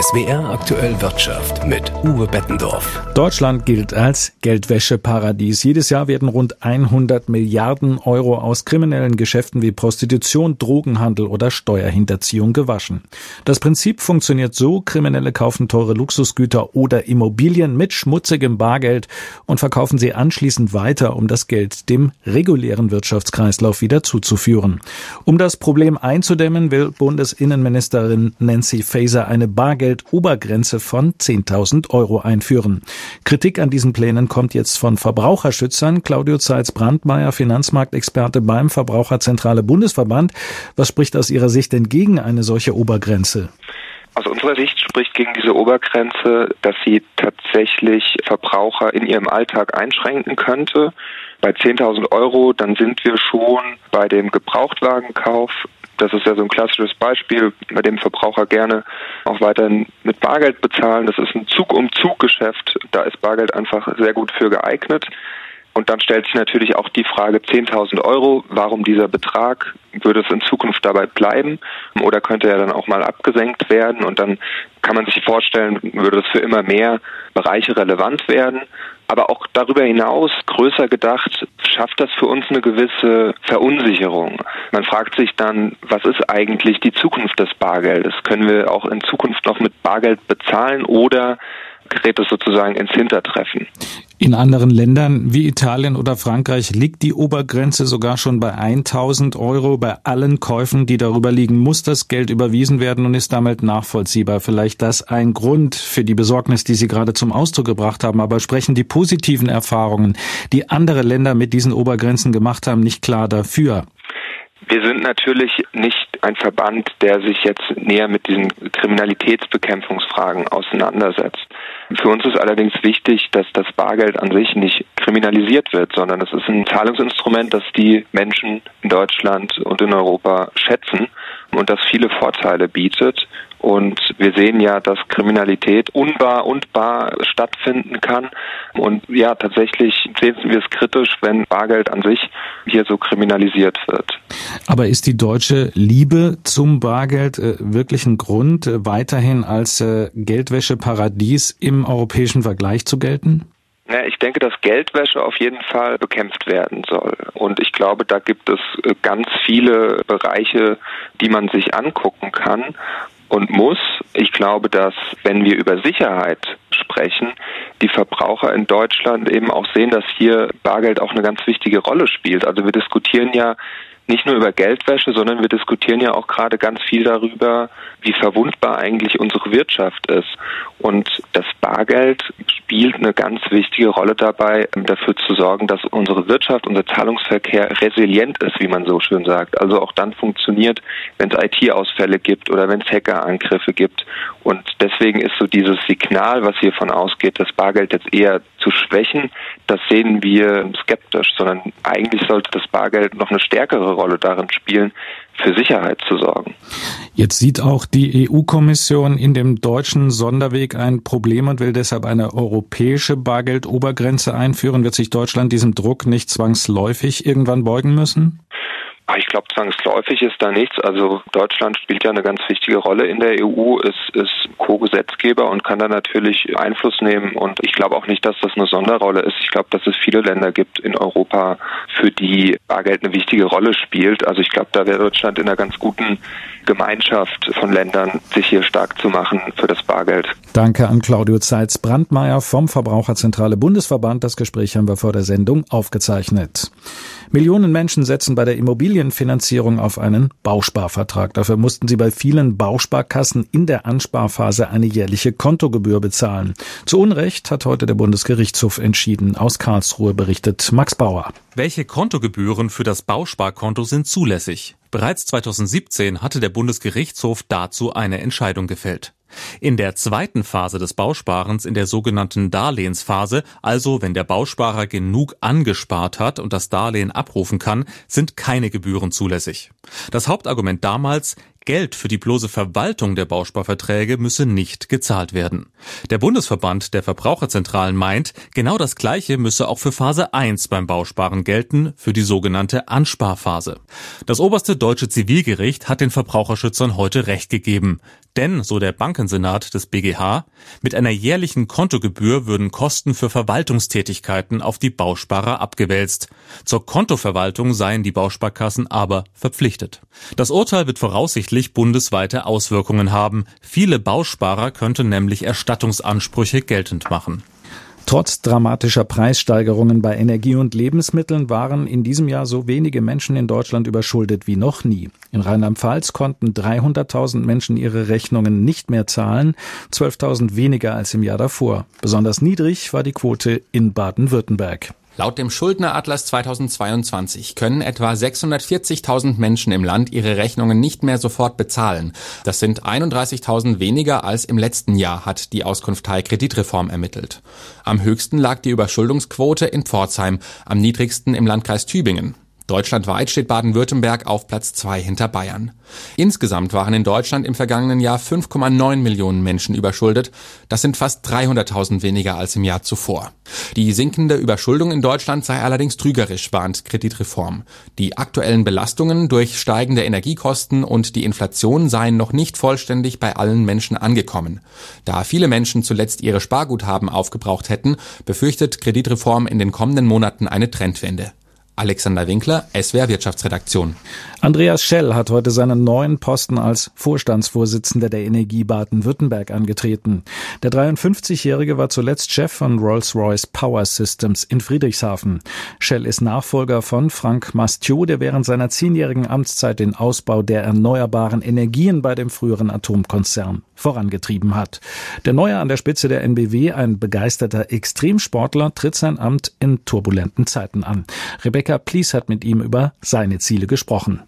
SWR aktuell Wirtschaft mit Uwe Bettendorf. Deutschland gilt als Geldwäscheparadies. Jedes Jahr werden rund 100 Milliarden Euro aus kriminellen Geschäften wie Prostitution, Drogenhandel oder Steuerhinterziehung gewaschen. Das Prinzip funktioniert so, Kriminelle kaufen teure Luxusgüter oder Immobilien mit schmutzigem Bargeld und verkaufen sie anschließend weiter, um das Geld dem regulären Wirtschaftskreislauf wieder zuzuführen. Um das Problem einzudämmen, will Bundesinnenministerin Nancy Faeser eine Bargeld Bargeldobergrenze von 10.000 Euro einführen. Kritik an diesen Plänen kommt jetzt von Verbraucherschützern. Claudio Zeitz-Brandmeier, Finanzmarktexperte beim Verbraucherzentrale Bundesverband. Was spricht aus Ihrer Sicht denn gegen eine solche Obergrenze? Aus unserer Sicht spricht gegen diese Obergrenze, dass sie tatsächlich Verbraucher in ihrem Alltag einschränken könnte. Bei 10.000 Euro, dann sind wir schon bei dem Gebrauchtwagenkauf das ist ja so ein klassisches Beispiel, bei dem Verbraucher gerne auch weiterhin mit Bargeld bezahlen. Das ist ein Zug-um-Zug-Geschäft. Da ist Bargeld einfach sehr gut für geeignet. Und dann stellt sich natürlich auch die Frage 10.000 Euro, warum dieser Betrag? Würde es in Zukunft dabei bleiben oder könnte er dann auch mal abgesenkt werden? Und dann kann man sich vorstellen, würde es für immer mehr Bereiche relevant werden. Aber auch darüber hinaus, größer gedacht, schafft das für uns eine gewisse Verunsicherung. Man fragt sich dann, was ist eigentlich die Zukunft des Bargeldes? Können wir auch in Zukunft noch mit Bargeld bezahlen oder gerät es sozusagen ins Hintertreffen? In anderen Ländern wie Italien oder Frankreich liegt die Obergrenze sogar schon bei 1000 Euro. Bei allen Käufen, die darüber liegen, muss das Geld überwiesen werden und ist damit nachvollziehbar. Vielleicht das ein Grund für die Besorgnis, die Sie gerade zum Ausdruck gebracht haben. Aber sprechen die positiven Erfahrungen, die andere Länder mit diesen Obergrenzen gemacht haben, nicht klar dafür? Wir sind natürlich nicht ein Verband, der sich jetzt näher mit diesen Kriminalitätsbekämpfungsfragen auseinandersetzt. Für uns ist allerdings wichtig, dass das Bargeld an sich nicht kriminalisiert wird, sondern es ist ein Zahlungsinstrument, das die Menschen in Deutschland und in Europa schätzen und das viele Vorteile bietet. Und wir sehen ja, dass Kriminalität unbar und bar stattfinden kann. Und ja, tatsächlich sehen wir es kritisch, wenn Bargeld an sich hier so kriminalisiert wird. Aber ist die deutsche Liebe zum Bargeld äh, wirklich ein Grund, äh, weiterhin als äh, Geldwäscheparadies im europäischen Vergleich zu gelten? Ja, ich denke, dass Geldwäsche auf jeden Fall bekämpft werden soll. Und ich glaube, da gibt es äh, ganz viele Bereiche, die man sich angucken kann und muss. Ich glaube, dass wenn wir über Sicherheit sprechen, die Verbraucher in Deutschland eben auch sehen, dass hier Bargeld auch eine ganz wichtige Rolle spielt. Also wir diskutieren ja nicht nur über Geldwäsche, sondern wir diskutieren ja auch gerade ganz viel darüber, wie verwundbar eigentlich unsere Wirtschaft ist. Und das Bargeld spielt eine ganz wichtige Rolle dabei, dafür zu sorgen, dass unsere Wirtschaft, unser Zahlungsverkehr resilient ist, wie man so schön sagt. Also auch dann funktioniert, wenn es IT-Ausfälle gibt oder wenn es Hackerangriffe gibt. Und deswegen ist so dieses Signal, was hiervon ausgeht, das Bargeld jetzt eher zu schwächen, das sehen wir skeptisch, sondern eigentlich sollte das Bargeld noch eine stärkere Rolle darin spielen, für Sicherheit zu sorgen. Jetzt sieht auch die EU-Kommission in dem deutschen Sonderweg ein Problem und will deshalb eine europäische Bargeldobergrenze einführen. Wird sich Deutschland diesem Druck nicht zwangsläufig irgendwann beugen müssen? Ah, ich glaube, zwangsläufig ist da nichts. Also Deutschland spielt ja eine ganz wichtige Rolle in der EU, ist, ist Co-Gesetzgeber und kann da natürlich Einfluss nehmen. Und ich glaube auch nicht, dass das eine Sonderrolle ist. Ich glaube, dass es viele Länder gibt in Europa, für die Bargeld eine wichtige Rolle spielt. Also ich glaube, da wäre Deutschland in einer ganz guten Gemeinschaft von Ländern, sich hier stark zu machen für das Bargeld. Danke an Claudio Zeitz-Brandmeier vom Verbraucherzentrale Bundesverband. Das Gespräch haben wir vor der Sendung aufgezeichnet. Millionen Menschen setzen bei der Immobilienfinanzierung auf einen Bausparvertrag. Dafür mussten sie bei vielen Bausparkassen in der Ansparphase eine jährliche Kontogebühr bezahlen. Zu Unrecht hat heute der Bundesgerichtshof entschieden. Aus Karlsruhe berichtet Max Bauer. Welche Kontogebühren für das Bausparkonto sind zulässig? Bereits 2017 hatte der Bundesgerichtshof dazu eine Entscheidung gefällt. In der zweiten Phase des Bausparens, in der sogenannten Darlehensphase, also wenn der Bausparer genug angespart hat und das Darlehen abrufen kann, sind keine Gebühren zulässig. Das Hauptargument damals, Geld für die bloße Verwaltung der Bausparverträge müsse nicht gezahlt werden. Der Bundesverband der Verbraucherzentralen meint, genau das Gleiche müsse auch für Phase 1 beim Bausparen gelten, für die sogenannte Ansparphase. Das oberste deutsche Zivilgericht hat den Verbraucherschützern heute Recht gegeben. Denn, so der Bankensenat des BGH, mit einer jährlichen Kontogebühr würden Kosten für Verwaltungstätigkeiten auf die Bausparer abgewälzt. Zur Kontoverwaltung seien die Bausparkassen aber verpflichtet. Das Urteil wird voraussichtlich bundesweite Auswirkungen haben. Viele Bausparer könnten nämlich Erstattungsansprüche geltend machen. Trotz dramatischer Preissteigerungen bei Energie und Lebensmitteln waren in diesem Jahr so wenige Menschen in Deutschland überschuldet wie noch nie. In Rheinland-Pfalz konnten 300.000 Menschen ihre Rechnungen nicht mehr zahlen, 12.000 weniger als im Jahr davor. Besonders niedrig war die Quote in Baden-Württemberg. Laut dem Schuldneratlas 2022 können etwa 640.000 Menschen im Land ihre Rechnungen nicht mehr sofort bezahlen. Das sind 31.000 weniger als im letzten Jahr, hat die Auskunft Teil Kreditreform ermittelt. Am höchsten lag die Überschuldungsquote in Pforzheim, am niedrigsten im Landkreis Tübingen. Deutschlandweit steht Baden-Württemberg auf Platz zwei hinter Bayern. Insgesamt waren in Deutschland im vergangenen Jahr 5,9 Millionen Menschen überschuldet. Das sind fast 300.000 weniger als im Jahr zuvor. Die sinkende Überschuldung in Deutschland sei allerdings trügerisch, warnt Kreditreform. Die aktuellen Belastungen durch steigende Energiekosten und die Inflation seien noch nicht vollständig bei allen Menschen angekommen. Da viele Menschen zuletzt ihre Sparguthaben aufgebraucht hätten, befürchtet Kreditreform in den kommenden Monaten eine Trendwende. Alexander Winkler, SWR Wirtschaftsredaktion. Andreas Schell hat heute seinen neuen Posten als Vorstandsvorsitzender der Energie Baden-Württemberg angetreten. Der 53-Jährige war zuletzt Chef von Rolls-Royce Power Systems in Friedrichshafen. Schell ist Nachfolger von Frank Mastio, der während seiner zehnjährigen Amtszeit den Ausbau der erneuerbaren Energien bei dem früheren Atomkonzern vorangetrieben hat. Der Neue an der Spitze der NBW, ein begeisterter Extremsportler, tritt sein Amt in turbulenten Zeiten an. Rebecca Plies hat mit ihm über seine Ziele gesprochen.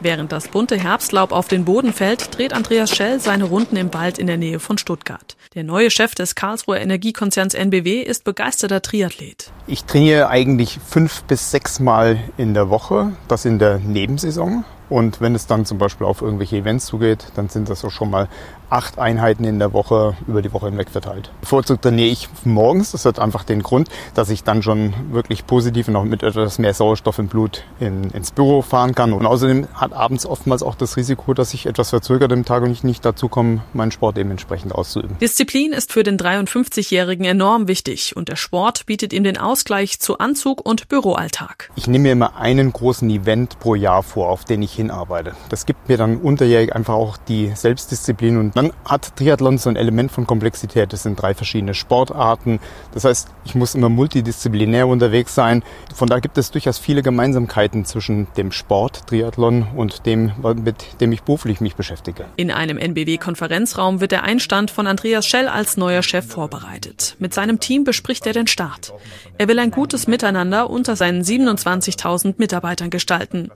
Während das bunte Herbstlaub auf den Boden fällt, dreht Andreas Schell seine Runden im Wald in der Nähe von Stuttgart. Der neue Chef des Karlsruher Energiekonzerns NBW ist begeisterter Triathlet. Ich trainiere eigentlich fünf bis sechs Mal in der Woche, das in der Nebensaison. Und wenn es dann zum Beispiel auf irgendwelche Events zugeht, dann sind das auch schon mal acht Einheiten in der Woche über die Woche hinweg verteilt. Bevorzugt trainiere ich morgens. Das hat einfach den Grund, dass ich dann schon wirklich positiv und auch mit etwas mehr Sauerstoff im Blut in, ins Büro fahren kann. Und außerdem hat abends oftmals auch das Risiko, dass ich etwas verzögert im Tag und ich nicht dazu komme, meinen Sport dementsprechend auszuüben. Disziplin ist für den 53-Jährigen enorm wichtig und der Sport bietet ihm den Ausgleich zu Anzug und Büroalltag. Ich nehme mir immer einen großen Event pro Jahr vor, auf den ich hinarbeite. Das gibt mir dann unterjährig einfach auch die Selbstdisziplin und dann hat Triathlon so ein Element von Komplexität. Es sind drei verschiedene Sportarten. Das heißt, ich muss immer multidisziplinär unterwegs sein. Von da gibt es durchaus viele Gemeinsamkeiten zwischen dem Sport Triathlon und dem, mit dem ich beruflich mich beschäftige. In einem NBW-Konferenzraum wird der Einstand von Andreas Schell als neuer Chef vorbereitet. Mit seinem Team bespricht er den Start. Er will ein gutes Miteinander unter seinen 27.000 Mitarbeitern gestalten.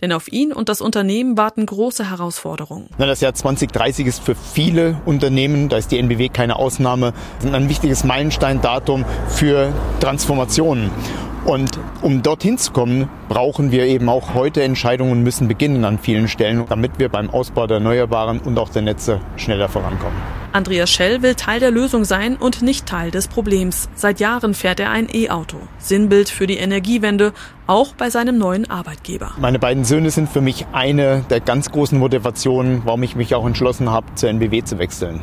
Denn auf ihn und das Unternehmen warten große Herausforderungen. Das Jahr 2030 ist für viele Unternehmen, da ist die NBW keine Ausnahme, ein wichtiges Meilensteindatum für Transformationen. Und um dorthin zu kommen, brauchen wir eben auch heute Entscheidungen und müssen beginnen an vielen Stellen, damit wir beim Ausbau der Erneuerbaren und auch der Netze schneller vorankommen. Andreas Schell will Teil der Lösung sein und nicht Teil des Problems. Seit Jahren fährt er ein E-Auto. Sinnbild für die Energiewende, auch bei seinem neuen Arbeitgeber. Meine beiden Söhne sind für mich eine der ganz großen Motivationen, warum ich mich auch entschlossen habe, zur NBW zu wechseln.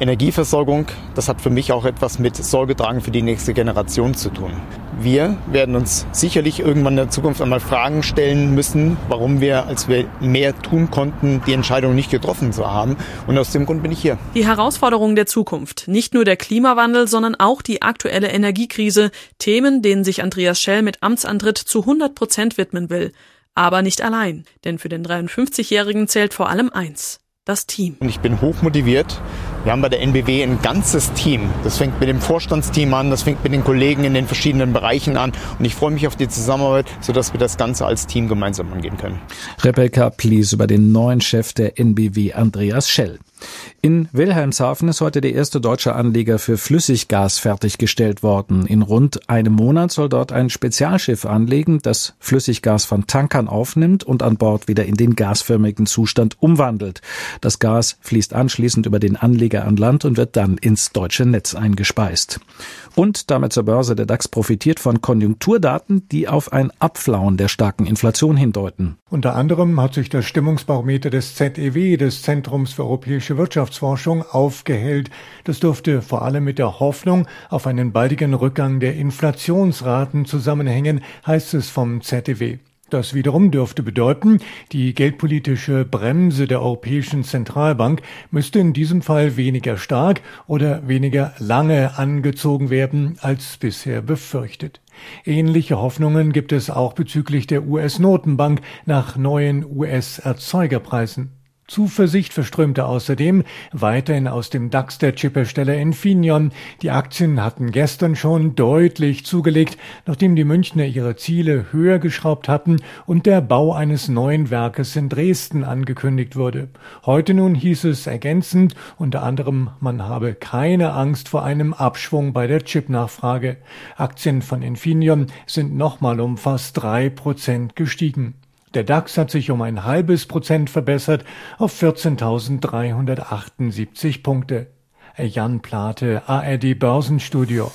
Energieversorgung, das hat für mich auch etwas mit Sorge tragen für die nächste Generation zu tun. Wir werden uns sicherlich irgendwann in der Zukunft einmal Fragen stellen müssen, warum wir, als wir mehr tun konnten, die Entscheidung nicht getroffen zu haben. Und aus dem Grund bin ich hier. Die Herausforderungen der Zukunft, nicht nur der Klimawandel, sondern auch die aktuelle Energiekrise, Themen, denen sich Andreas Schell mit Amtsantritt zu 100 Prozent widmen will. Aber nicht allein, denn für den 53-Jährigen zählt vor allem eins das Team. Und ich bin hochmotiviert. Wir haben bei der NBW ein ganzes Team. Das fängt mit dem Vorstandsteam an, das fängt mit den Kollegen in den verschiedenen Bereichen an. Und ich freue mich auf die Zusammenarbeit, sodass wir das Ganze als Team gemeinsam angehen können. Rebecca Please über den neuen Chef der NBW, Andreas Schell. In Wilhelmshaven ist heute der erste deutsche Anleger für Flüssiggas fertiggestellt worden. In rund einem Monat soll dort ein Spezialschiff anlegen, das Flüssiggas von Tankern aufnimmt und an Bord wieder in den gasförmigen Zustand umwandelt. Das Gas fließt anschließend über den Anleger an Land und wird dann ins deutsche Netz eingespeist. Und damit zur Börse. Der DAX profitiert von Konjunkturdaten, die auf ein Abflauen der starken Inflation hindeuten. Unter anderem hat sich das Stimmungsbarometer des ZEW, des Zentrums für europäische für Wirtschaftsforschung aufgehellt. Das dürfte vor allem mit der Hoffnung auf einen baldigen Rückgang der Inflationsraten zusammenhängen, heißt es vom ZDW. Das wiederum dürfte bedeuten, die geldpolitische Bremse der Europäischen Zentralbank müsste in diesem Fall weniger stark oder weniger lange angezogen werden als bisher befürchtet. Ähnliche Hoffnungen gibt es auch bezüglich der US-Notenbank nach neuen US-Erzeugerpreisen. Zuversicht verströmte außerdem weiterhin aus dem DAX der Chiphersteller Infineon. Die Aktien hatten gestern schon deutlich zugelegt, nachdem die Münchner ihre Ziele höher geschraubt hatten und der Bau eines neuen Werkes in Dresden angekündigt wurde. Heute nun hieß es ergänzend unter anderem, man habe keine Angst vor einem Abschwung bei der Chipnachfrage. Aktien von Infineon sind nochmal um fast drei Prozent gestiegen. Der DAX hat sich um ein halbes Prozent verbessert auf 14.378 Punkte. Jan Plate, ARD Börsenstudio.